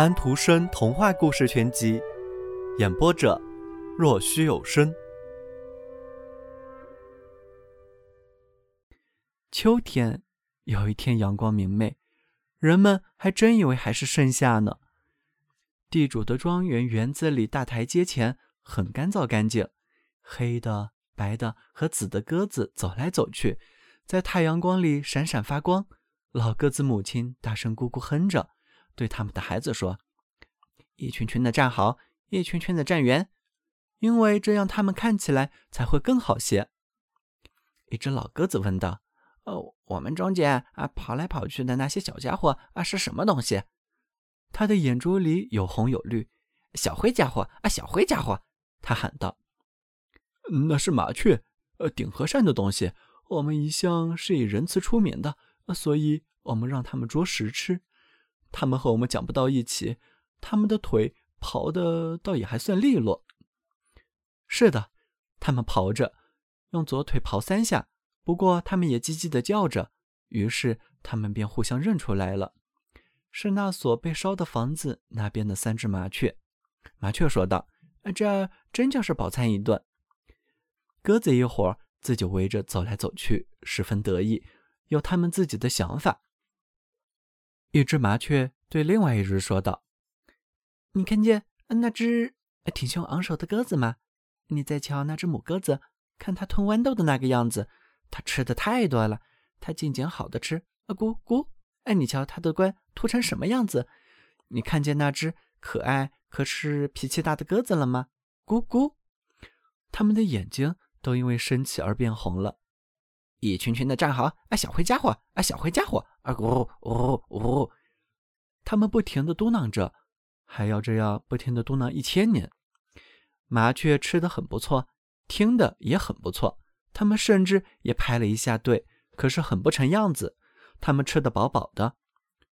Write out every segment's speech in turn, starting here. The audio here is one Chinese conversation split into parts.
安徒生童话故事全集，演播者：若虚有声。秋天有一天，阳光明媚，人们还真以为还是盛夏呢。地主的庄园园子里大台阶前很干燥干净，黑的、白的和紫的鸽子走来走去，在太阳光里闪闪发光。老鸽子母亲大声咕咕哼着。对他们的孩子说：“一群群的站好，一群群的站圆，因为这样他们看起来才会更好些。”一只老鸽子问道：“哦，我们中间啊跑来跑去的那些小家伙啊是什么东西？”他的眼珠里有红有绿。小灰家伙啊，小灰家伙，他喊道：“那是麻雀，呃，顶和善的东西。我们一向是以仁慈出名的，所以我们让他们捉食吃。”他们和我们讲不到一起，他们的腿刨的倒也还算利落。是的，他们刨着，用左腿刨三下。不过他们也叽叽的叫着，于是他们便互相认出来了，是那所被烧的房子那边的三只麻雀。麻雀说道：“这真叫是饱餐一顿。”鸽子一伙自己围着走来走去，十分得意，有他们自己的想法。一只麻雀对另外一只说道：“你看见那只挺胸昂首的鸽子吗？你再瞧那只母鸽子，看它吞豌豆的那个样子，它吃的太多了。它尽捡好的吃，啊咕咕！哎，你瞧它的冠秃成什么样子？你看见那只可爱可是脾气大的鸽子了吗？咕咕！它们的眼睛都因为生气而变红了。”一群群的站好，啊，小灰家伙，啊，小灰家伙，啊，呜呜呜！他们不停的嘟囔着，还要这样不停的嘟囔一千年。麻雀吃的很不错，听的也很不错，他们甚至也排了一下队，可是很不成样子。他们吃的饱饱的，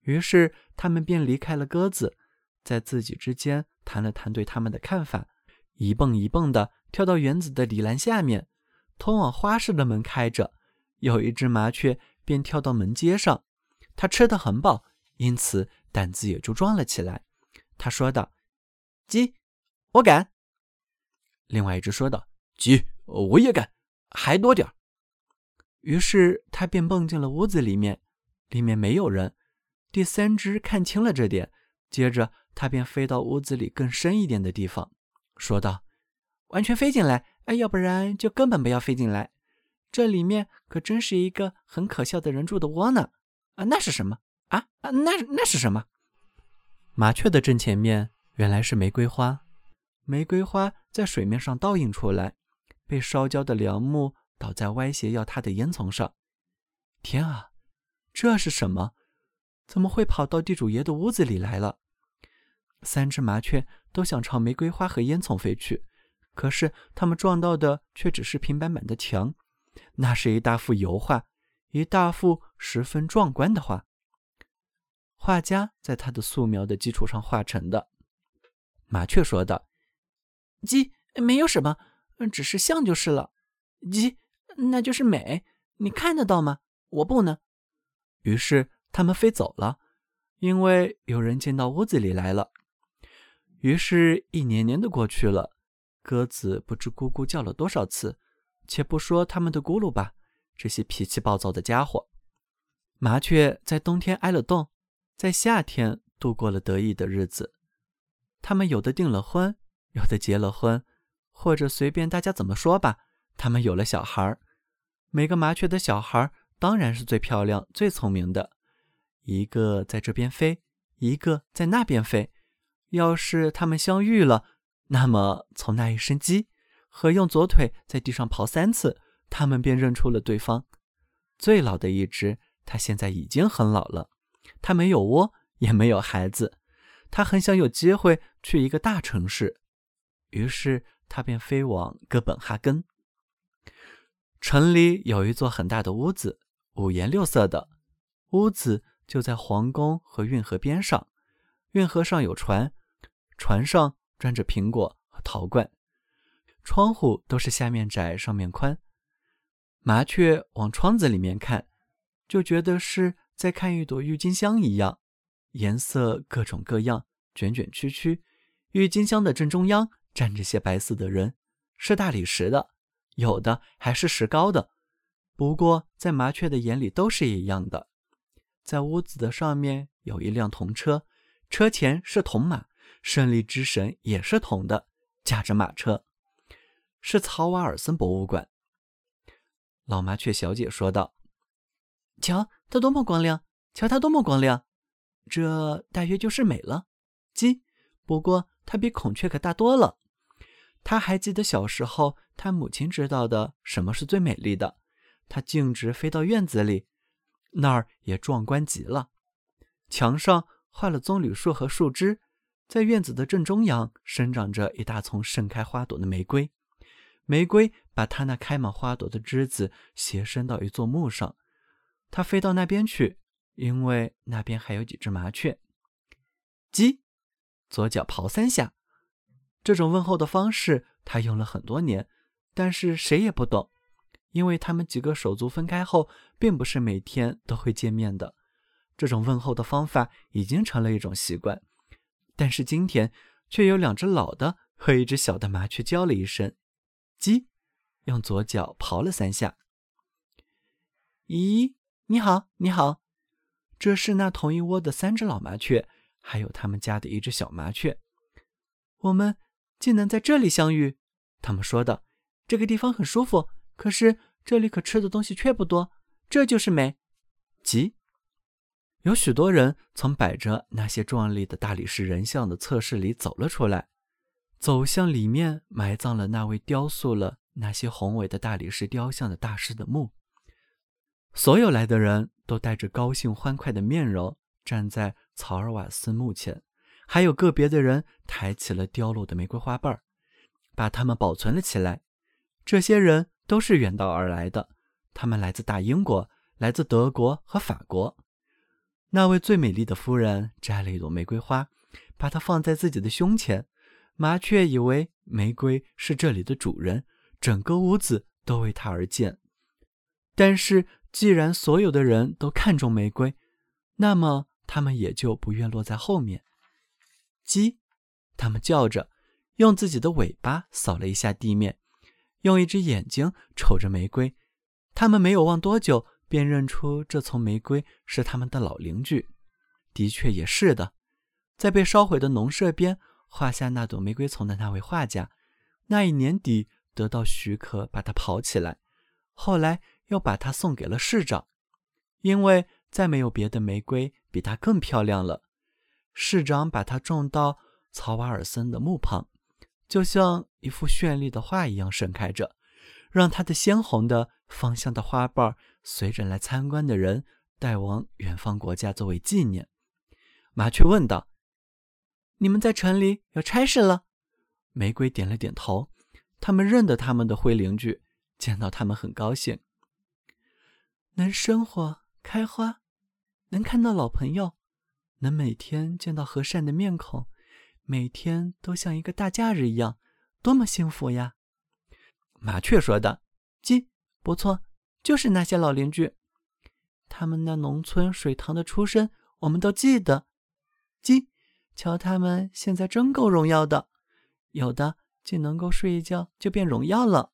于是他们便离开了鸽子，在自己之间谈了谈对他们的看法，一蹦一蹦的跳到园子的里栏下面，通往花市的门开着。有一只麻雀便跳到门阶上，它吃得很饱，因此胆子也就壮了起来。他说道：“鸡，我敢。”另外一只说道：“鸡，我也敢，还多点于是他便蹦进了屋子里面，里面没有人。第三只看清了这点，接着他便飞到屋子里更深一点的地方，说道：“完全飞进来，哎，要不然就根本不要飞进来。”这里面可真是一个很可笑的人住的窝呢！啊，那是什么？啊啊，那那是什么？麻雀的正前面原来是玫瑰花，玫瑰花在水面上倒映出来，被烧焦的梁木倒在歪斜要塌的烟囱上。天啊，这是什么？怎么会跑到地主爷的屋子里来了？三只麻雀都想朝玫瑰花和烟囱飞去，可是它们撞到的却只是平板板的墙。那是一大幅油画，一大幅十分壮观的画。画家在他的素描的基础上画成的。麻雀说道：“鸡没有什么，只是像就是了。鸡那就是美，你看得到吗？我不能。”于是他们飞走了，因为有人进到屋子里来了。于是，一年年的过去了，鸽子不知咕咕叫了多少次。且不说他们的咕噜吧，这些脾气暴躁的家伙。麻雀在冬天挨了冻，在夏天度过了得意的日子。他们有的订了婚，有的结了婚，或者随便大家怎么说吧，他们有了小孩每个麻雀的小孩当然是最漂亮、最聪明的，一个在这边飞，一个在那边飞。要是他们相遇了，那么从那一声鸡。和用左腿在地上刨三次，他们便认出了对方。最老的一只，它现在已经很老了，它没有窝，也没有孩子，它很想有机会去一个大城市，于是它便飞往哥本哈根。城里有一座很大的屋子，五颜六色的屋子就在皇宫和运河边上，运河上有船，船上装着苹果和陶罐。窗户都是下面窄，上面宽。麻雀往窗子里面看，就觉得是在看一朵郁金香一样，颜色各种各样，卷卷曲曲，郁金香的正中央站着些白色的人，是大理石的，有的还是石膏的。不过在麻雀的眼里都是一样的。在屋子的上面有一辆铜车，车前是铜马，胜利之神也是铜的，驾着马车。是曹瓦尔森博物馆。老麻雀小姐说道：“瞧，它多么光亮！瞧它多么光亮！这大约就是美了。鸡，不过它比孔雀可大多了。他还记得小时候，他母亲知道的什么是最美丽的。它径直飞到院子里，那儿也壮观极了。墙上画了棕榈树和树枝，在院子的正中央生长着一大丛盛开花朵的玫瑰。”玫瑰把它那开满花朵的枝子斜伸到一座木上，它飞到那边去，因为那边还有几只麻雀。鸡，左脚刨三下。这种问候的方式，他用了很多年，但是谁也不懂，因为他们几个手足分开后，并不是每天都会见面的。这种问候的方法已经成了一种习惯，但是今天却有两只老的和一只小的麻雀叫了一声。鸡用左脚刨了三下。咦，你好，你好，这是那同一窝的三只老麻雀，还有他们家的一只小麻雀。我们竟能在这里相遇，他们说道：“这个地方很舒服，可是这里可吃的东西却不多，这就是美。”鸡有许多人从摆着那些壮丽的大理石人像的侧室里走了出来。走向里面埋葬了那位雕塑了那些宏伟的大理石雕像的大师的墓。所有来的人都带着高兴欢快的面容站在曹尔瓦斯墓前，还有个别的人抬起了凋落的玫瑰花瓣儿，把它们保存了起来。这些人都是远道而来的，他们来自大英国，来自德国和法国。那位最美丽的夫人摘了一朵玫瑰花，把它放在自己的胸前。麻雀以为玫瑰是这里的主人，整个屋子都为它而建。但是，既然所有的人都看中玫瑰，那么他们也就不愿落在后面。鸡，他们叫着，用自己的尾巴扫了一下地面，用一只眼睛瞅着玫瑰。他们没有望多久，便认出这丛玫瑰是他们的老邻居。的确也是的，在被烧毁的农舍边。画下那朵玫瑰丛的那位画家，那一年底得到许可把它刨起来，后来又把它送给了市长，因为再没有别的玫瑰比它更漂亮了。市长把它种到曹瓦尔森的墓旁，就像一幅绚丽的画一样盛开着，让它的鲜红的芳香的花瓣随着来参观的人带往远方国家作为纪念。麻雀问道。你们在城里有差事了？玫瑰点了点头。他们认得他们的灰邻居，见到他们很高兴。能生活开花，能看到老朋友，能每天见到和善的面孔，每天都像一个大假日一样，多么幸福呀！麻雀说道：“鸡，不错，就是那些老邻居，他们那农村水塘的出身，我们都记得。”鸡。瞧，他们现在真够荣耀的，有的竟能够睡一觉就变荣耀了。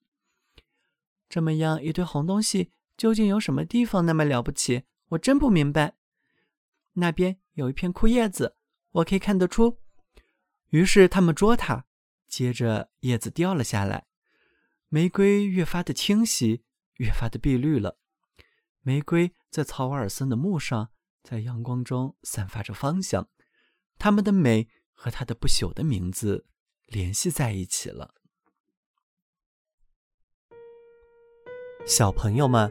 这么样一堆红东西，究竟有什么地方那么了不起？我真不明白。那边有一片枯叶子，我可以看得出。于是他们捉它，接着叶子掉了下来，玫瑰越发的清晰，越发的碧绿了。玫瑰在曹瓦尔森的墓上，在阳光中散发着芳香。他们的美和他的不朽的名字联系在一起了。小朋友们，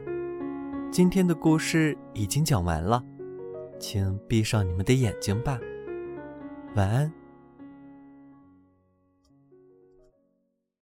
今天的故事已经讲完了，请闭上你们的眼睛吧，晚安。